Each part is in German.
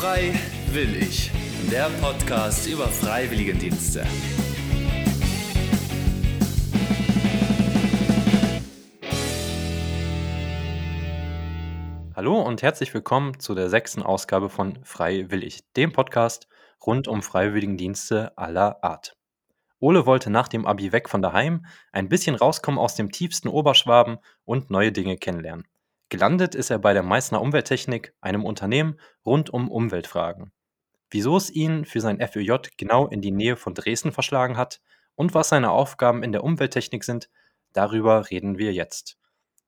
Frei will ich. Der Podcast über Freiwilligendienste. Hallo und herzlich willkommen zu der sechsten Ausgabe von Frei will ich, dem Podcast rund um Freiwilligendienste aller Art. Ole wollte nach dem Abi weg von daheim, ein bisschen rauskommen aus dem tiefsten Oberschwaben und neue Dinge kennenlernen. Gelandet ist er bei der Meißner Umwelttechnik, einem Unternehmen rund um Umweltfragen. Wieso es ihn für sein FÖJ genau in die Nähe von Dresden verschlagen hat und was seine Aufgaben in der Umwelttechnik sind, darüber reden wir jetzt.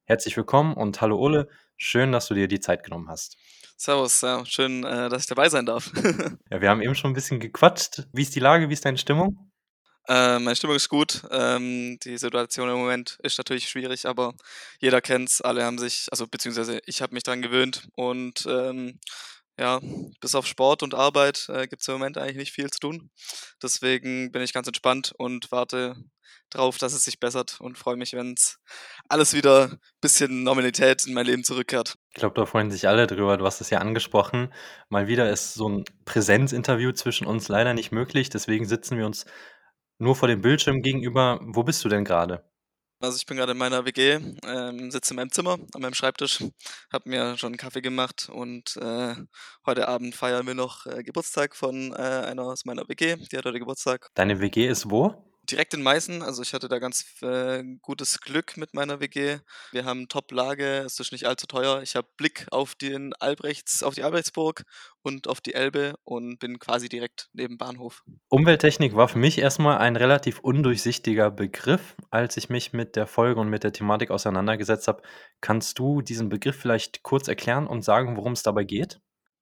Herzlich willkommen und hallo Ole, schön, dass du dir die Zeit genommen hast. Servus, ja, schön, äh, dass ich dabei sein darf. ja, wir haben eben schon ein bisschen gequatscht. Wie ist die Lage, wie ist deine Stimmung? Äh, meine Stimmung ist gut. Ähm, die Situation im Moment ist natürlich schwierig, aber jeder kennt's. Alle haben sich, also beziehungsweise ich habe mich dran gewöhnt und ähm, ja, bis auf Sport und Arbeit äh, gibt es im Moment eigentlich nicht viel zu tun. Deswegen bin ich ganz entspannt und warte drauf, dass es sich bessert und freue mich, wenn es alles wieder ein bisschen Normalität in mein Leben zurückkehrt. Ich glaube, da freuen sich alle drüber. Du hast es ja angesprochen. Mal wieder ist so ein Präsenzinterview zwischen uns leider nicht möglich. Deswegen sitzen wir uns nur vor dem Bildschirm gegenüber. Wo bist du denn gerade? Also ich bin gerade in meiner WG, ähm, sitze in meinem Zimmer an meinem Schreibtisch, habe mir schon einen Kaffee gemacht und äh, heute Abend feiern wir noch äh, Geburtstag von äh, einer aus meiner WG. Die hat heute Geburtstag. Deine WG ist wo? Direkt in Meißen. Also ich hatte da ganz äh, gutes Glück mit meiner WG. Wir haben Top-Lage, es ist nicht allzu teuer. Ich habe Blick auf den Albrechts, auf die Albrechtsburg und auf die Elbe und bin quasi direkt neben Bahnhof. Umwelttechnik war für mich erstmal ein relativ undurchsichtiger Begriff, als ich mich mit der Folge und mit der Thematik auseinandergesetzt habe. Kannst du diesen Begriff vielleicht kurz erklären und sagen, worum es dabei geht?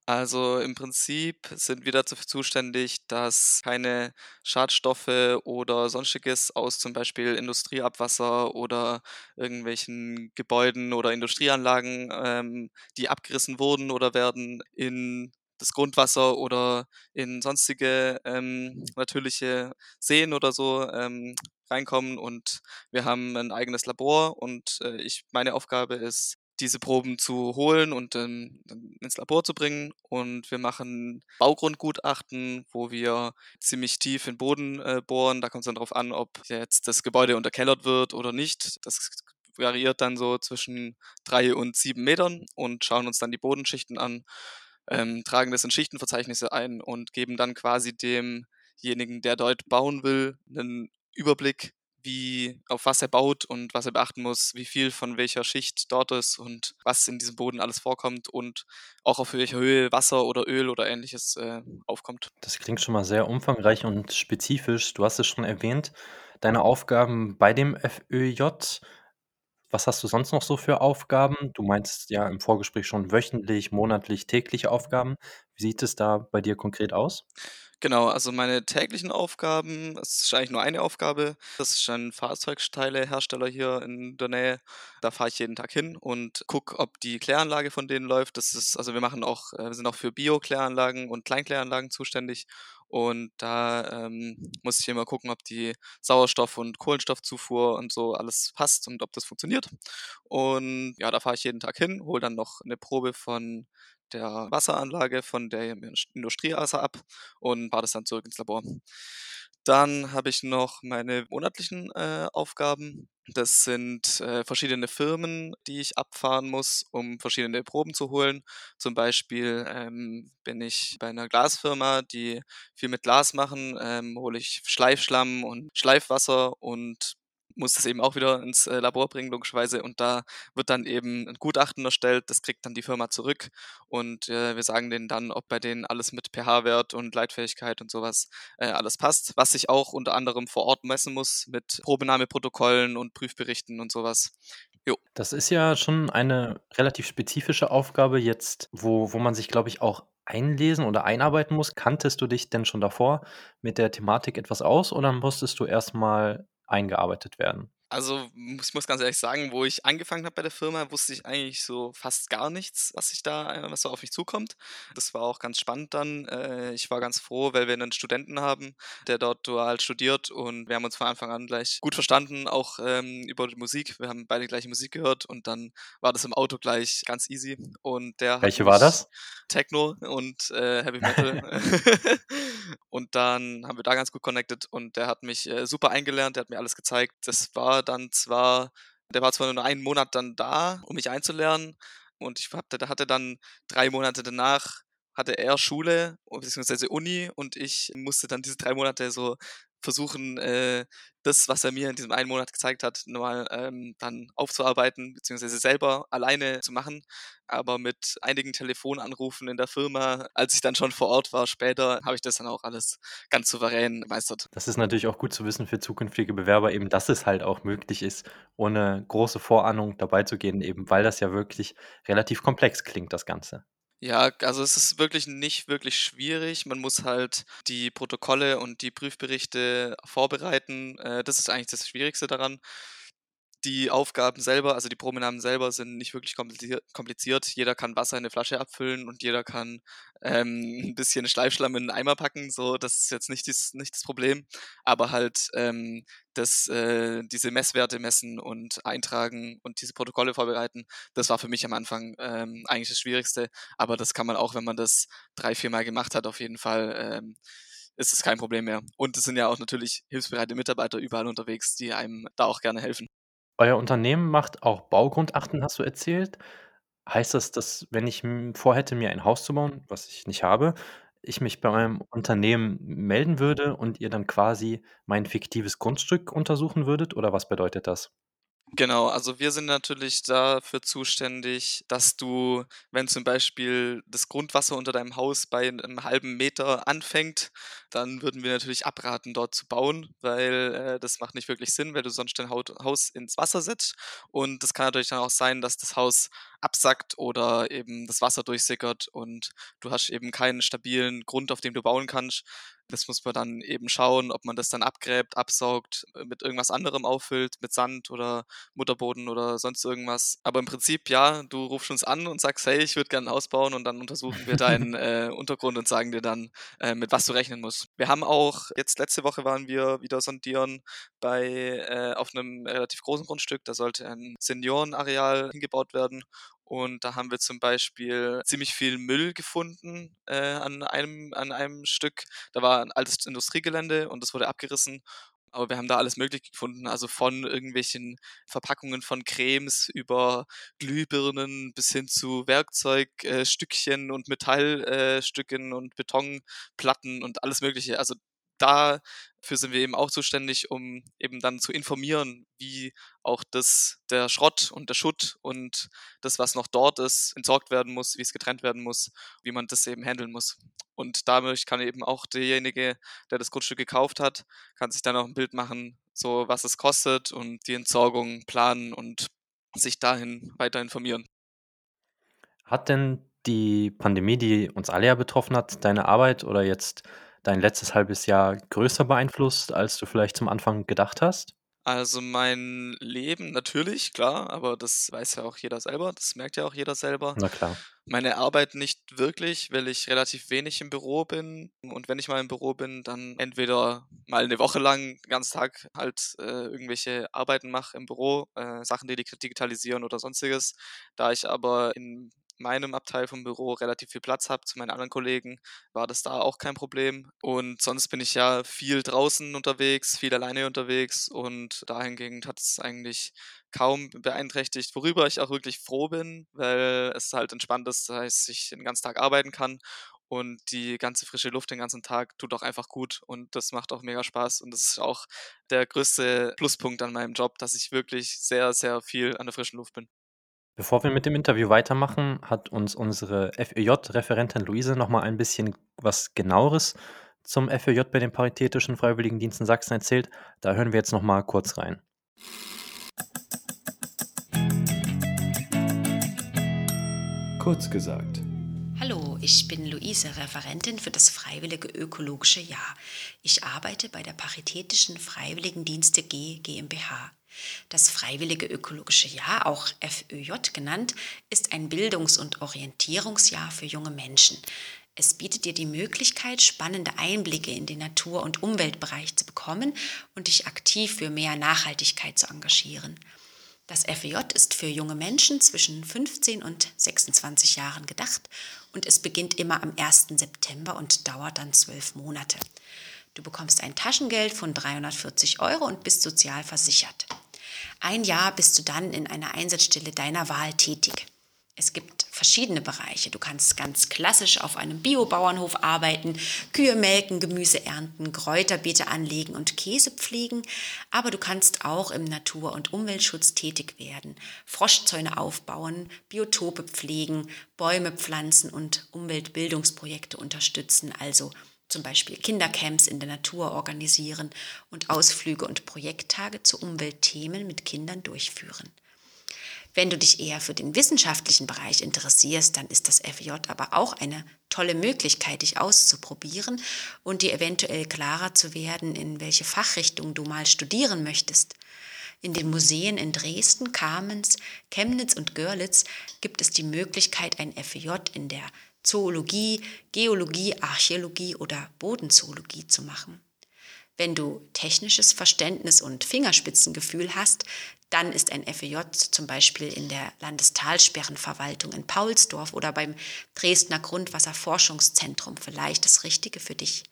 Also im Prinzip sind wir dafür zuständig, dass keine Schadstoffe oder sonstiges aus zum Beispiel Industrieabwasser oder irgendwelchen Gebäuden oder Industrieanlagen, ähm, die abgerissen wurden oder werden, in das Grundwasser oder in sonstige ähm, natürliche Seen oder so ähm, reinkommen. Und wir haben ein eigenes Labor und äh, ich, meine Aufgabe ist, diese Proben zu holen und ähm, ins Labor zu bringen. Und wir machen Baugrundgutachten, wo wir ziemlich tief in den Boden äh, bohren. Da kommt es dann darauf an, ob jetzt das Gebäude unterkellert wird oder nicht. Das variiert dann so zwischen drei und sieben Metern und schauen uns dann die Bodenschichten an, ähm, tragen das in Schichtenverzeichnisse ein und geben dann quasi demjenigen, der dort bauen will, einen Überblick wie, auf was er baut und was er beachten muss, wie viel von welcher Schicht dort ist und was in diesem Boden alles vorkommt und auch auf welcher Höhe Wasser oder Öl oder ähnliches äh, aufkommt. Das klingt schon mal sehr umfangreich und spezifisch. Du hast es schon erwähnt, deine Aufgaben bei dem FÖJ. Was hast du sonst noch so für Aufgaben? Du meinst ja im Vorgespräch schon wöchentlich, monatlich, tägliche Aufgaben. Wie sieht es da bei dir konkret aus? Genau, also meine täglichen Aufgaben, es ist eigentlich nur eine Aufgabe. Das ist ein Fahrzeugteilehersteller hier in der Nähe. Da fahre ich jeden Tag hin und gucke, ob die Kläranlage von denen läuft. Das ist, also wir machen auch, äh, wir sind auch für Bio-Kläranlagen und Kleinkläranlagen zuständig. Und da ähm, muss ich immer gucken, ob die Sauerstoff- und Kohlenstoffzufuhr und so alles passt und ob das funktioniert. Und ja, da fahre ich jeden Tag hin, hole dann noch eine Probe von der Wasseranlage von der Industriewasser ab und fahre das dann zurück ins Labor. Dann habe ich noch meine monatlichen äh, Aufgaben. Das sind äh, verschiedene Firmen, die ich abfahren muss, um verschiedene Proben zu holen. Zum Beispiel ähm, bin ich bei einer Glasfirma, die viel mit Glas machen, ähm, hole ich Schleifschlamm und Schleifwasser und muss das eben auch wieder ins äh, Labor bringen, logischerweise. Und da wird dann eben ein Gutachten erstellt, das kriegt dann die Firma zurück. Und äh, wir sagen denen dann, ob bei denen alles mit pH-Wert und Leitfähigkeit und sowas äh, alles passt. Was sich auch unter anderem vor Ort messen muss mit Probenahmeprotokollen und Prüfberichten und sowas. Jo. Das ist ja schon eine relativ spezifische Aufgabe jetzt, wo, wo man sich, glaube ich, auch einlesen oder einarbeiten muss. Kanntest du dich denn schon davor mit der Thematik etwas aus oder musstest du erstmal eingearbeitet werden? Also, ich muss ganz ehrlich sagen, wo ich angefangen habe bei der Firma, wusste ich eigentlich so fast gar nichts, was ich da äh, was so auf mich zukommt. Das war auch ganz spannend dann. Äh, ich war ganz froh, weil wir einen Studenten haben, der dort dual studiert und wir haben uns von Anfang an gleich gut verstanden, auch ähm, über die Musik. Wir haben beide gleiche Musik gehört und dann war das im Auto gleich ganz easy. Und der Welche war das? Techno und äh, Heavy Metal. und dann haben wir da ganz gut connected und der hat mich äh, super eingelernt, der hat mir alles gezeigt. Das war dann zwar, der war zwar nur einen Monat dann da, um mich einzulernen und ich hatte, hatte dann drei Monate danach hatte er Schule bzw. Uni und ich musste dann diese drei Monate so versuchen, äh, das, was er mir in diesem einen Monat gezeigt hat, nochmal ähm, dann aufzuarbeiten, beziehungsweise selber alleine zu machen. Aber mit einigen Telefonanrufen in der Firma, als ich dann schon vor Ort war, später, habe ich das dann auch alles ganz souverän gemeistert. Das ist natürlich auch gut zu wissen für zukünftige Bewerber, eben, dass es halt auch möglich ist, ohne große Vorahnung dabei zu gehen, eben weil das ja wirklich relativ komplex klingt, das Ganze. Ja, also es ist wirklich nicht wirklich schwierig. Man muss halt die Protokolle und die Prüfberichte vorbereiten. Äh, das ist eigentlich das Schwierigste daran. Die Aufgaben selber, also die Probenamen selber sind nicht wirklich kompliziert. Jeder kann Wasser in eine Flasche abfüllen und jeder kann ähm, ein bisschen Schleifschlamm in einen Eimer packen. So, das ist jetzt nicht, dies, nicht das Problem. Aber halt ähm, das, äh, diese Messwerte messen und eintragen und diese Protokolle vorbereiten, das war für mich am Anfang ähm, eigentlich das Schwierigste. Aber das kann man auch, wenn man das drei, vier Mal gemacht hat, auf jeden Fall ähm, ist es kein Problem mehr. Und es sind ja auch natürlich hilfsbereite Mitarbeiter überall unterwegs, die einem da auch gerne helfen. Euer Unternehmen macht auch Baugutachten, hast du erzählt. Heißt das, dass wenn ich vorhätte, mir ein Haus zu bauen, was ich nicht habe, ich mich bei eurem Unternehmen melden würde und ihr dann quasi mein fiktives Grundstück untersuchen würdet oder was bedeutet das? Genau, also wir sind natürlich dafür zuständig, dass du, wenn zum Beispiel das Grundwasser unter deinem Haus bei einem halben Meter anfängt, dann würden wir natürlich abraten, dort zu bauen, weil äh, das macht nicht wirklich Sinn, weil du sonst dein Haus ins Wasser setzt. Und das kann natürlich dann auch sein, dass das Haus absackt oder eben das Wasser durchsickert und du hast eben keinen stabilen Grund, auf dem du bauen kannst. Das muss man dann eben schauen, ob man das dann abgräbt, absaugt, äh, mit irgendwas anderem auffüllt, mit Sand oder Mutterboden oder sonst irgendwas. Aber im Prinzip, ja, du rufst uns an und sagst, hey, ich würde gerne ein Haus bauen und dann untersuchen wir deinen äh, Untergrund und sagen dir dann, äh, mit was du rechnen musst. Wir haben auch, jetzt letzte Woche waren wir wieder sondieren bei, äh, auf einem relativ großen Grundstück, da sollte ein Seniorenareal hingebaut werden und da haben wir zum Beispiel ziemlich viel Müll gefunden äh, an, einem, an einem Stück. Da war ein altes Industriegelände und das wurde abgerissen. Aber wir haben da alles Mögliche gefunden, also von irgendwelchen Verpackungen von Cremes über Glühbirnen bis hin zu Werkzeugstückchen äh, und Metallstücken äh, und Betonplatten und alles Mögliche. Also dafür sind wir eben auch zuständig, um eben dann zu informieren, wie auch das, der Schrott und der Schutt und das, was noch dort ist, entsorgt werden muss, wie es getrennt werden muss, wie man das eben handeln muss. Und dadurch kann eben auch derjenige, der das Grundstück gekauft hat, kann sich dann auch ein Bild machen, so was es kostet und die Entsorgung planen und sich dahin weiter informieren. Hat denn die Pandemie, die uns alle ja betroffen hat, deine Arbeit oder jetzt dein letztes halbes Jahr größer beeinflusst, als du vielleicht zum Anfang gedacht hast? Also mein Leben natürlich, klar, aber das weiß ja auch jeder selber, das merkt ja auch jeder selber. Na klar. Meine Arbeit nicht wirklich, weil ich relativ wenig im Büro bin. Und wenn ich mal im Büro bin, dann entweder mal eine Woche lang, den ganzen Tag halt äh, irgendwelche Arbeiten mache im Büro, äh, Sachen, die digitalisieren oder sonstiges. Da ich aber in meinem Abteil vom Büro relativ viel Platz habe zu meinen anderen Kollegen, war das da auch kein Problem. Und sonst bin ich ja viel draußen unterwegs, viel alleine unterwegs und dahingehend hat es eigentlich kaum beeinträchtigt, worüber ich auch wirklich froh bin, weil es halt entspannt ist, das heißt, ich den ganzen Tag arbeiten kann und die ganze frische Luft den ganzen Tag tut auch einfach gut und das macht auch mega Spaß und das ist auch der größte Pluspunkt an meinem Job, dass ich wirklich sehr, sehr viel an der frischen Luft bin. Bevor wir mit dem Interview weitermachen, hat uns unsere FEJ-Referentin Luise noch mal ein bisschen was Genaueres zum FEJ bei den Paritätischen Freiwilligendiensten Sachsen erzählt. Da hören wir jetzt noch mal kurz rein. Kurz gesagt. Hallo, ich bin Luise, Referentin für das Freiwillige Ökologische Jahr. Ich arbeite bei der Paritätischen Freiwilligendienste G GmbH. Das Freiwillige Ökologische Jahr, auch FÖJ genannt, ist ein Bildungs- und Orientierungsjahr für junge Menschen. Es bietet dir die Möglichkeit, spannende Einblicke in den Natur- und Umweltbereich zu bekommen und dich aktiv für mehr Nachhaltigkeit zu engagieren. Das FEJ ist für junge Menschen zwischen 15 und 26 Jahren gedacht und es beginnt immer am 1. September und dauert dann zwölf Monate. Du bekommst ein Taschengeld von 340 Euro und bist sozial versichert. Ein Jahr bist du dann in einer Einsatzstelle deiner Wahl tätig. Es gibt verschiedene Bereiche. Du kannst ganz klassisch auf einem Biobauernhof arbeiten, Kühe melken, Gemüse ernten, Kräuterbeete anlegen und Käse pflegen. Aber du kannst auch im Natur- und Umweltschutz tätig werden, Froschzäune aufbauen, Biotope pflegen, Bäume pflanzen und Umweltbildungsprojekte unterstützen, also zum Beispiel Kindercamps in der Natur organisieren und Ausflüge und Projekttage zu Umweltthemen mit Kindern durchführen. Wenn du dich eher für den wissenschaftlichen Bereich interessierst, dann ist das FJ aber auch eine tolle Möglichkeit, dich auszuprobieren und dir eventuell klarer zu werden, in welche Fachrichtung du mal studieren möchtest. In den Museen in Dresden, Kamenz, Chemnitz und Görlitz gibt es die Möglichkeit, ein FJ in der Zoologie, Geologie, Archäologie oder Bodenzoologie zu machen. Wenn du technisches Verständnis und Fingerspitzengefühl hast, dann ist ein FEJ zum Beispiel in der Landestalsperrenverwaltung in Paulsdorf oder beim Dresdner Grundwasserforschungszentrum vielleicht das Richtige für dich.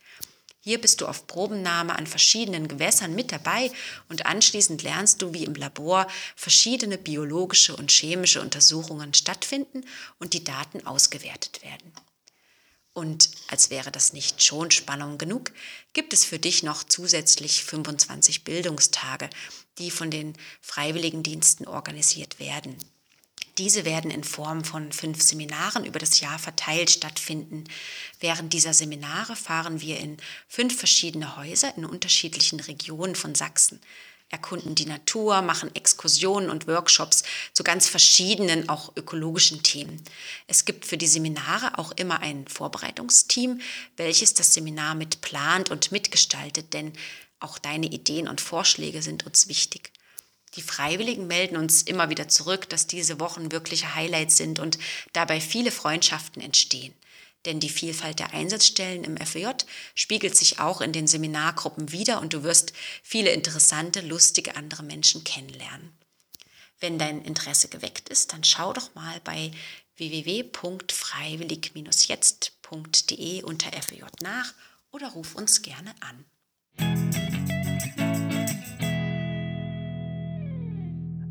Hier bist du auf Probennahme an verschiedenen Gewässern mit dabei und anschließend lernst du, wie im Labor verschiedene biologische und chemische Untersuchungen stattfinden und die Daten ausgewertet werden. Und als wäre das nicht schon Spannung genug, gibt es für dich noch zusätzlich 25 Bildungstage, die von den Freiwilligendiensten organisiert werden. Diese werden in Form von fünf Seminaren über das Jahr verteilt stattfinden. Während dieser Seminare fahren wir in fünf verschiedene Häuser in unterschiedlichen Regionen von Sachsen erkunden die Natur, machen Exkursionen und Workshops zu ganz verschiedenen, auch ökologischen Themen. Es gibt für die Seminare auch immer ein Vorbereitungsteam, welches das Seminar mit plant und mitgestaltet, denn auch deine Ideen und Vorschläge sind uns wichtig. Die Freiwilligen melden uns immer wieder zurück, dass diese Wochen wirkliche Highlights sind und dabei viele Freundschaften entstehen. Denn die Vielfalt der Einsatzstellen im FEJ spiegelt sich auch in den Seminargruppen wieder und du wirst viele interessante, lustige andere Menschen kennenlernen. Wenn dein Interesse geweckt ist, dann schau doch mal bei www.freiwillig-jetzt.de unter FEJ nach oder ruf uns gerne an.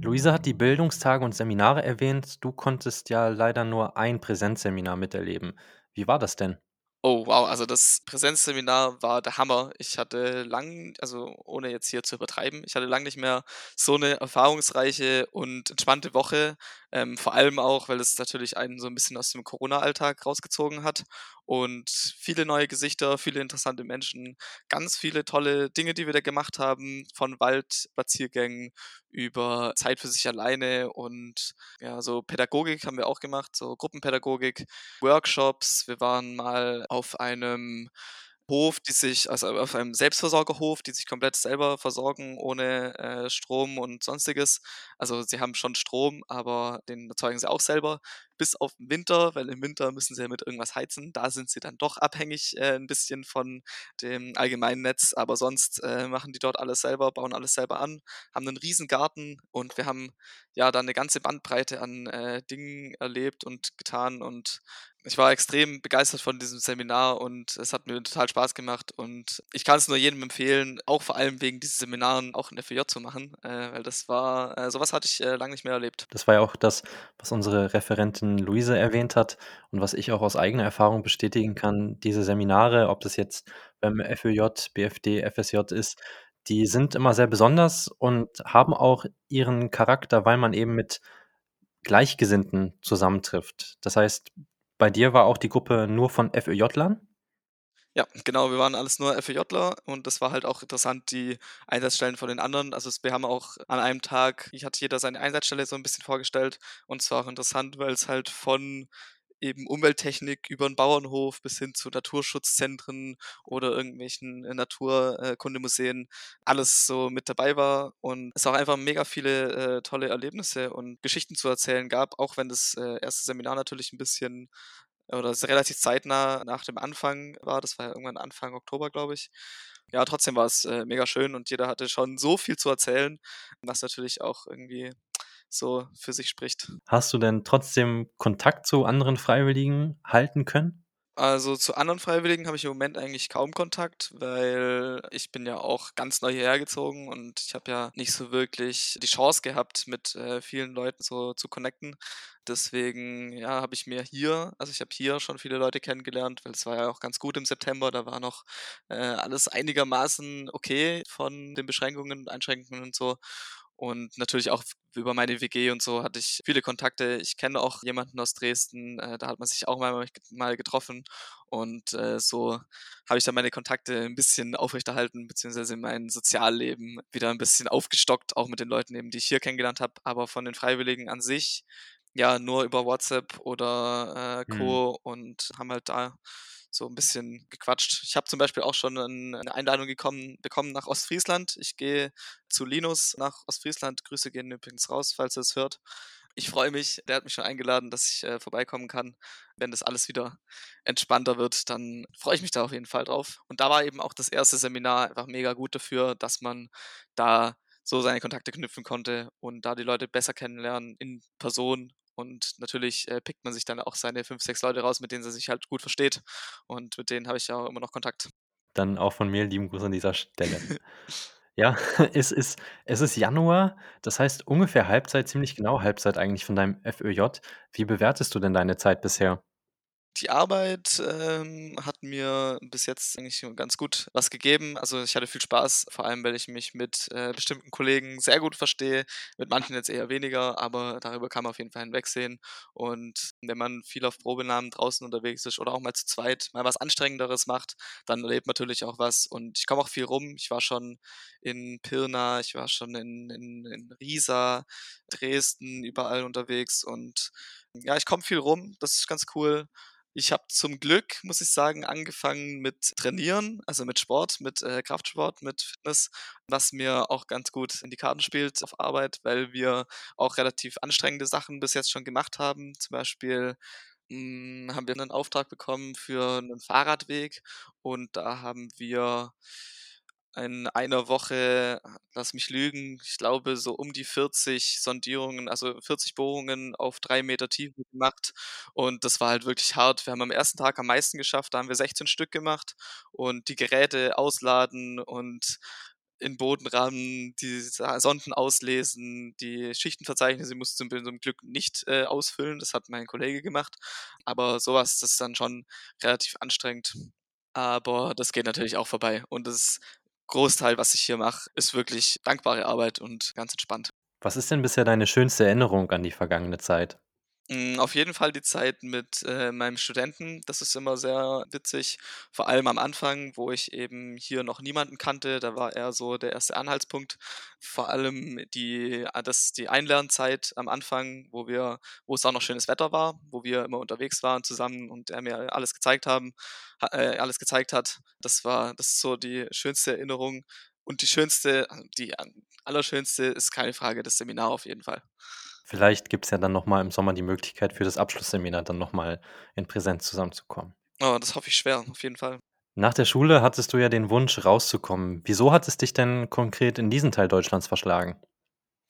Luisa hat die Bildungstage und Seminare erwähnt. Du konntest ja leider nur ein Präsenzseminar miterleben. Wie war das denn? Oh, wow, also das Präsenzseminar war der Hammer. Ich hatte lang, also ohne jetzt hier zu übertreiben, ich hatte lang nicht mehr so eine erfahrungsreiche und entspannte Woche. Ähm, vor allem auch, weil es natürlich einen so ein bisschen aus dem Corona-Alltag rausgezogen hat und viele neue Gesichter, viele interessante Menschen, ganz viele tolle Dinge, die wir da gemacht haben, von Waldspaziergängen über Zeit für sich alleine und ja, so Pädagogik haben wir auch gemacht, so Gruppenpädagogik, Workshops. Wir waren mal auf einem Hof, die sich also auf einem Selbstversorgerhof, die sich komplett selber versorgen ohne, äh, Strom und Sonstiges. Also, sie haben schon Strom, aber den erzeugen sie auch selber, bis auf den Winter, weil im Winter müssen sie ja mit irgendwas heizen. Da sind sie dann doch abhängig, äh, 'n bisschen von dem allgemeinen Netz, aber sonst, äh, machen die dort alles selber, bauen alles selber an, haben 'nen Riesengarten und wir haben, ja, da 'ne ganze Bandbreite an, äh, Dingen erlebt und getan und ich war extrem begeistert von diesem Seminar und es hat mir total Spaß gemacht und ich kann es nur jedem empfehlen, auch vor allem wegen diesen Seminaren auch 'n FEJ zu machen, äh, weil das war äh, so hatte ich, äh, lang nicht mehr erlebt. Das war ja auch das, was unsere Referentin Luise erwähnt hat und was ich auch aus eigener Erfahrung bestätigen kann. Diese Seminare, ob das jetzt beim FÖJ, BFD, FSJ ist, die sind immer sehr besonders und haben auch ihren Charakter, weil man eben mit Gleichgesinnten zusammentrifft. Das heißt, bei dir war auch die Gruppe nur von FÖJlern? Ja, genau, wir waren alles nur FÖJler und das war halt auch interessant, die Einsatzstellen von den anderen. Also, wir haben auch an einem Tag hat jeder seine Einsatzstelle so ein bisschen vorgestellt und es war auch interessant, weil es halt von eben Umwelttechnik über 'n Bauernhof bis hin zu Naturschutzzentren oder irgendwelchen, äh, Naturkundemuseen alles so mit dabei war und es auch einfach mega viele, äh, tolle Erlebnisse und Geschichten zu erzählen gab, auch wenn das, äh, 1. Seminar natürlich 'n bisschen oder es relativ zeitnah nach dem Anfang war. Das war ja irgendwann Anfang Oktober, glaube ich. Ja, trotzdem war es, äh, mega schön und jeder hatte schon so viel zu erzählen, was natürlich auch irgendwie so für sich spricht. Hast du denn trotzdem Kontakt zu anderen Freiwilligen halten können? Also, zu anderen Freiwilligen habe ich im Moment eigentlich kaum Kontakt, weil ich bin ja auch ganz neu hierher gezogen und ich habe ja nicht so wirklich die Chance gehabt, mit, äh, vielen Leuten so zu connecten. Deswegen, ja, habe ich mir hier also, ich habe hier schon viele Leute kennengelernt, weil es war ja auch ganz gut im September, da war noch, äh, alles einigermaßen okay von den Beschränkungen und Einschränkungen und so. Und natürlich auch über meine WG und so hatte ich viele Kontakte. Ich kenne auch jemanden aus Dresden, äh, da hat man sich auch mal mal getroffen und, äh, so habe ich dann meine Kontakte 'n bisschen aufrechterhalten, beziehungsweise mein Sozialleben wieder 'n bisschen aufgestockt, auch mit den Leuten eben, die ich hier kennengelernt habe. Aber von den Freiwilligen an sich, ja, nur über WhatsApp oder, äh, Mhm. Co. und haben halt da so 'n bisschen gequatscht. Ich habe zum Beispiel auch schon 'nen 'ne Einladung gekommen bekommen nach Ostfriesland. Ich gehe zu Linus nach Ostfriesland. Grüße gehen übrigens raus, falls er es hört. Ich freue mich. Der hat mich schon eingeladen, dass ich, äh, vorbeikommen kann. Wenn das alles wieder entspannter wird, dann freue ich mich da auf jeden Fall drauf. Und da war eben auch das 1. Seminar einfach mega gut dafür, dass man da so seine Kontakte knüpfen konnte und da die Leute besser kennenlernen in Person. Und natürlich, äh, pickt man sich dann auch seine 5, 6 Leute raus, mit denen er sich halt gut versteht. Und mit denen habe ich ja auch immer noch Kontakt. Dann auch von mir lieben Gruß an dieser Stelle. Ja, es ist es ist Januar, das heißt ungefähr Halbzeit, ziemlich genau Halbzeit eigentlich von deinem FÖJ. Wie bewertest du denn deine Zeit bisher? Die Arbeit, ähm, hat mir bis jetzt eigentlich ganz gut was gegeben. Also, ich hatte viel Spaß, vor allem, weil ich mich mit, äh, bestimmten Kollegen sehr gut verstehe, mit manchen jetzt eher weniger, aber darüber kann man auf jeden Fall hinwegsehen. Und wenn man viel auf Probenahmen draußen unterwegs ist oder auch mal zu zweit mal was Anstrengenderes macht, dann erlebt man natürlich auch was. Und ich komme auch viel rum. Ich war schon in Pirna, ich war schon in in in Riesa, Dresden, überall unterwegs und ja, ich komme viel rum, das ist ganz cool. Ich habe zum Glück, muss ich sagen, angefangen mit Trainieren, also mit Sport, mit, äh, Kraftsport, mit Fitness, was mir auch ganz gut in die Karten spielt auf Arbeit, weil wir auch relativ anstrengende Sachen bis jetzt schon gemacht haben. Zum Beispiel, hm, haben wir 'nen Auftrag bekommen für 'nen Fahrradweg und da haben wir in einer Woche, lass mich lügen, ich glaube, so um die 40 Sondierungen, also 40 Bohrungen auf 3 Meter Tiefe gemacht und das war halt wirklich hart. Wir haben am 1. Tag am meisten geschafft, da haben wir 16 Stück gemacht und die Geräte ausladen und in 'n Boden rammen, die Sonden auslesen, die Schichtenverzeichnisse mussten wir zum Glück nicht, äh, ausfüllen, das hat mein Kollege gemacht. Aber so was, das ist dann schon relativ anstrengend. Aber das geht natürlich auch vorbei und das Großteil, was ich hier mache, ist wirklich dankbare Arbeit und ganz entspannt. Was ist denn bisher deine schönste Erinnerung an die vergangene Zeit? Hm, auf jeden Fall die Zeit mit, äh, meinem Studenten. Das ist immer sehr witzig, vor allem am Anfang, wo ich eben hier noch niemanden kannte. Da war er so der 1. Anhaltspunkt. Vor allem die ah, das die Einlernzeit am Anfang, wo wir wo es auch noch schönes Wetter war, wo wir immer unterwegs waren zusammen und er mir alles gezeigt haben ha äh, alles gezeigt hat. Das war das ist so die schönste Erinnerung. Und die schönste die a allerschönste ist keine Frage, das Seminar auf jeden Fall. Vielleicht gibt's ja dann noch mal im Sommer die Möglichkeit für das Abschlussseminar dann noch mal in Präsenz zusammenzukommen. Oh, das hoffe ich schwer, auf jeden Fall. Nach der Schule hattest du ja den Wunsch, rauszukommen. Wieso hat es dich denn konkret in diesen Teil Deutschlands verschlagen?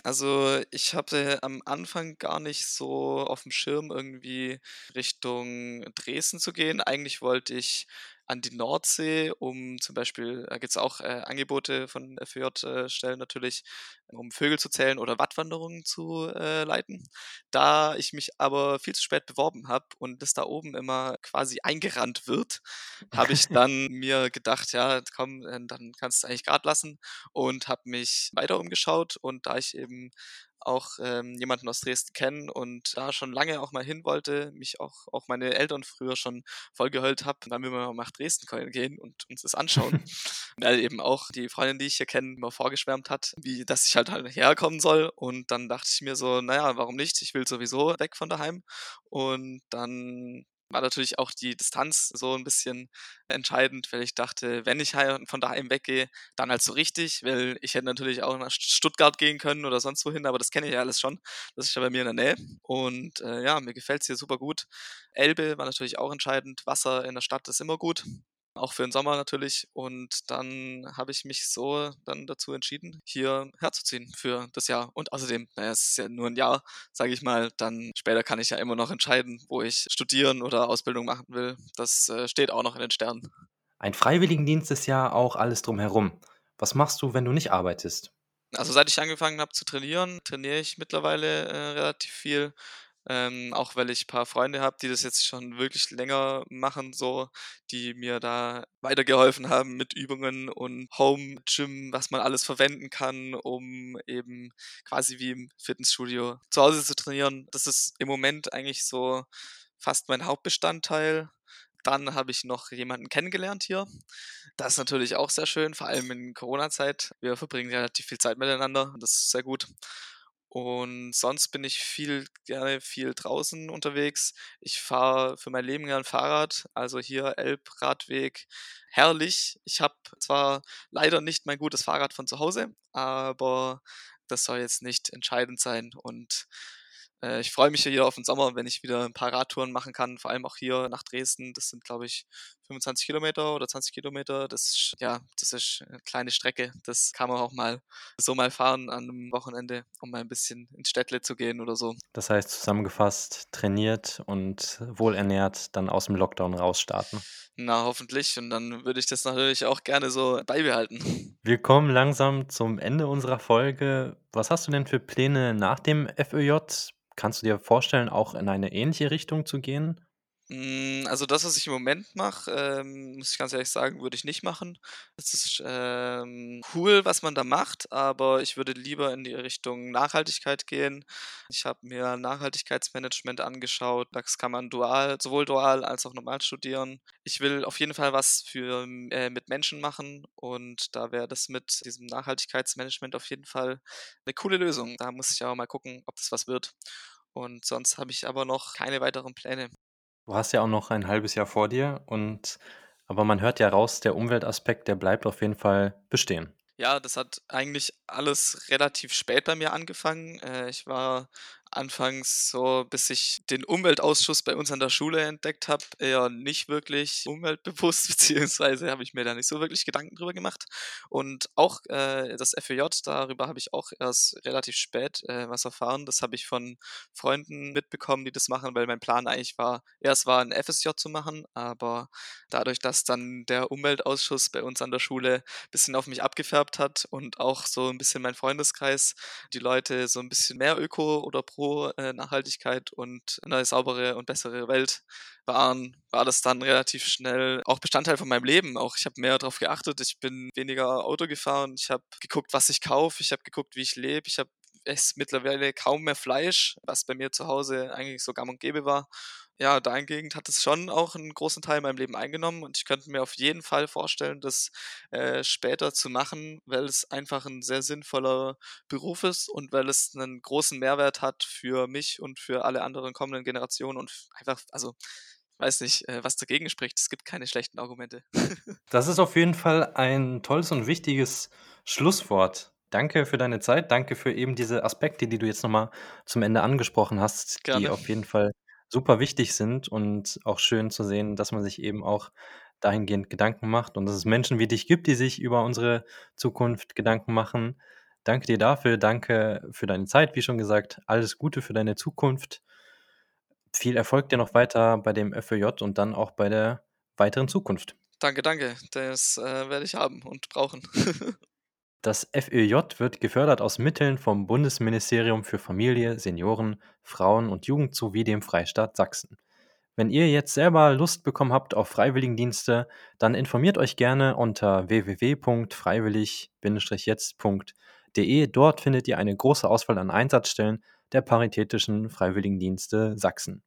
Also, ich hatte am Anfang gar nicht so auf'm Schirm, irgendwie Richtung Dresden zu gehen. Eigentlich wollte ich an die Nordsee, um zum Beispiel da gibt's auch, äh, Angebote von äh, Stellen natürlich, um Vögel zu zählen oder Wattwanderungen zu, äh, leiten. Da ich mich aber viel zu spät beworben habe und das da oben immer quasi eingerannt wird, habe ich dann mir gedacht: „Ja, komm, äh, dann kannst du eigentlich grad lassen“ und habe mich weiter umgeschaut. Und da ich eben auch ähm, jemanden aus Dresden kenne und da schon lange auch mal hin wollte, mich auch, auch meine Eltern früher schon voll geheult habe, dann wir mal nach Dresden gehen und uns das anschauen. Weil eben auch die Freundin, die ich hier kenne, immer vorgeschwärmt hat, wie dass ich halt halt herkommen soll. Und dann dachte ich mir so, naja, warum nicht? Ich will sowieso weg von daheim. Und dann war natürlich auch die Distanz so ein bisschen entscheidend, weil ich dachte, wenn ich von daheim weggehe, dann halt so richtig, weil ich hätte natürlich auch nach Stuttgart gehen können oder sonst wohin, aber das kenne ich ja alles schon. Das ist ja bei mir in der Nähe. Und äh, ja, mir gefällt es hier super gut. Elbe war natürlich auch entscheidend. Wasser in der Stadt ist immer gut auch für den Sommer natürlich. Und dann habe ich mich so dann dazu entschieden, hier herzuziehen für das Jahr. Und außerdem, naja, es ist ja nur ein Jahr, sage ich mal, dann später kann ich ja immer noch entscheiden, wo ich studieren oder Ausbildung machen will. Das äh, steht auch noch in den Sternen. Ein Freiwilligendienst ist ja auch alles drumherum. Was machst du, wenn du nicht arbeitest? Also seit ich angefangen habe zu trainieren, trainiere ich mittlerweile äh, relativ viel. Ähm, auch weil ich ein paar Freunde habe, die das jetzt schon wirklich länger machen, so, die mir da weitergeholfen haben mit Übungen und Home Gym, was man alles verwenden kann, um eben quasi wie im Fitnessstudio zu Hause zu trainieren. Das ist im Moment eigentlich so fast mein Hauptbestandteil. Dann habe ich noch jemanden kennengelernt hier. Das ist natürlich auch sehr schön, vor allem in Corona-Zeit. Wir verbringen relativ viel Zeit miteinander. Das ist sehr gut. Und sonst bin ich viel gerne viel draußen unterwegs. Ich fahre für mein Leben gern Fahrrad, also hier Elbradweg, herrlich. Ich habe zwar leider nicht mein gutes Fahrrad von zu Hause, aber das soll jetzt nicht entscheidend sein. Und äh, ich freue mich hier auf den Sommer, wenn ich wieder ein paar Radtouren machen kann, vor allem auch hier nach Dresden. Das sind, glaube ich, 25 Kilometer oder 20 Kilometer. Das ist, ja, das ist eine kleine Strecke. Das kann man auch mal so mal fahren an einem Wochenende, um mal ein bisschen ins Städtle zu gehen oder so. Das heißt, zusammengefasst, trainiert und wohlernährt dann aus dem Lockdown rausstarten. Na, hoffentlich. Und dann würde ich das natürlich auch gerne so beibehalten. Wir kommen langsam zum Ende unserer Folge. Was hast du denn für Pläne nach dem FÖJ? Kannst du dir vorstellen, auch in eine ähnliche Richtung zu gehen? Hm, also das, was ich im Moment mache, ähm, muss ich ganz ehrlich sagen, würde ich nicht machen. Es ist ähm, cool, was man da macht, aber ich würde lieber in die Richtung Nachhaltigkeit gehen. Ich habe mir Nachhaltigkeitsmanagement angeschaut. Das kann man dual, sowohl dual als auch normal studieren. Ich will auf jeden Fall was für äh, mit Menschen machen und da wäre das mit diesem Nachhaltigkeitsmanagement auf jeden Fall eine coole Lösung. Da muss ich aber mal gucken, ob das was wird. Und sonst habe ich aber noch keine weiteren Pläne. Du hast ja auch noch ein halbes Jahr vor dir und aber man hört ja raus, der Umweltaspekt, der bleibt auf jeden Fall bestehen. Ja, das hat eigentlich alles relativ spät bei mir angefangen. Äh, ich war anfangs so, bis ich den Umweltausschuss bei uns an der Schule entdeckt habe, eher nicht wirklich umweltbewusst, beziehungsweise habe ich mir da nicht so wirklich Gedanken drüber gemacht. Und auch äh, das FEJ, darüber habe ich auch erst relativ spät äh, was erfahren. Das habe ich von Freunden mitbekommen, die das machen, weil mein Plan eigentlich war, erst war ein FSJ zu machen, aber dadurch, dass dann der Umweltausschuss bei uns an der Schule ein bisschen auf mich abgefärbt hat und auch so ein bisschen mein Freundeskreis, die Leute so ein bisschen mehr Öko oder Pro pro äh, Nachhaltigkeit und eine saubere und bessere Welt waren, war das dann relativ schnell auch Bestandteil von meinem Leben. Auch ich habe mehr darauf geachtet, ich bin weniger Auto gefahren, ich habe geguckt, was ich kaufe, ich habe geguckt, wie ich lebe, ich habe esse mittlerweile kaum mehr Fleisch, was bei mir zu Hause eigentlich so gang und gäbe war ja, dahingehend hat es schon auch einen großen Teil in meinem Leben eingenommen und ich könnte mir auf jeden Fall vorstellen, das äh, später zu machen, weil es einfach ein sehr sinnvoller Beruf ist und weil es einen großen Mehrwert hat für mich und für alle anderen kommenden Generationen und einfach, also ich weiß nicht, äh, was dagegen spricht. Es gibt keine schlechten Argumente. das ist auf jeden Fall ein tolles und wichtiges Schlusswort. Danke für deine Zeit. Danke für eben diese Aspekte, die du jetzt nochmal zum Ende angesprochen hast, Gerne. die auf jeden Fall super wichtig sind und auch schön zu sehen, dass man sich eben auch dahingehend Gedanken macht und dass es Menschen wie dich gibt, die sich über unsere Zukunft Gedanken machen. Danke dir dafür, danke für deine Zeit, wie schon gesagt. Alles Gute für deine Zukunft. Viel Erfolg dir noch weiter bei dem FÖJ und dann auch bei der weiteren Zukunft. Danke, danke. Das äh, werde ich haben und brauchen. Das FÖJ wird gefördert aus Mitteln vom Bundesministerium für Familie, Senioren, Frauen und Jugend sowie dem Freistaat Sachsen. Wenn ihr jetzt selber Lust bekommen habt auf Freiwilligendienste, dann informiert euch gerne unter www.freiwillig-jetzt.de. Dort findet ihr eine große Auswahl an Einsatzstellen der Paritätischen Freiwilligendienste Sachsen.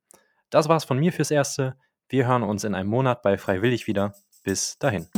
Das war's von mir fürs Erste. Wir hören uns in einem Monat bei Freiwillig wieder. Bis dahin.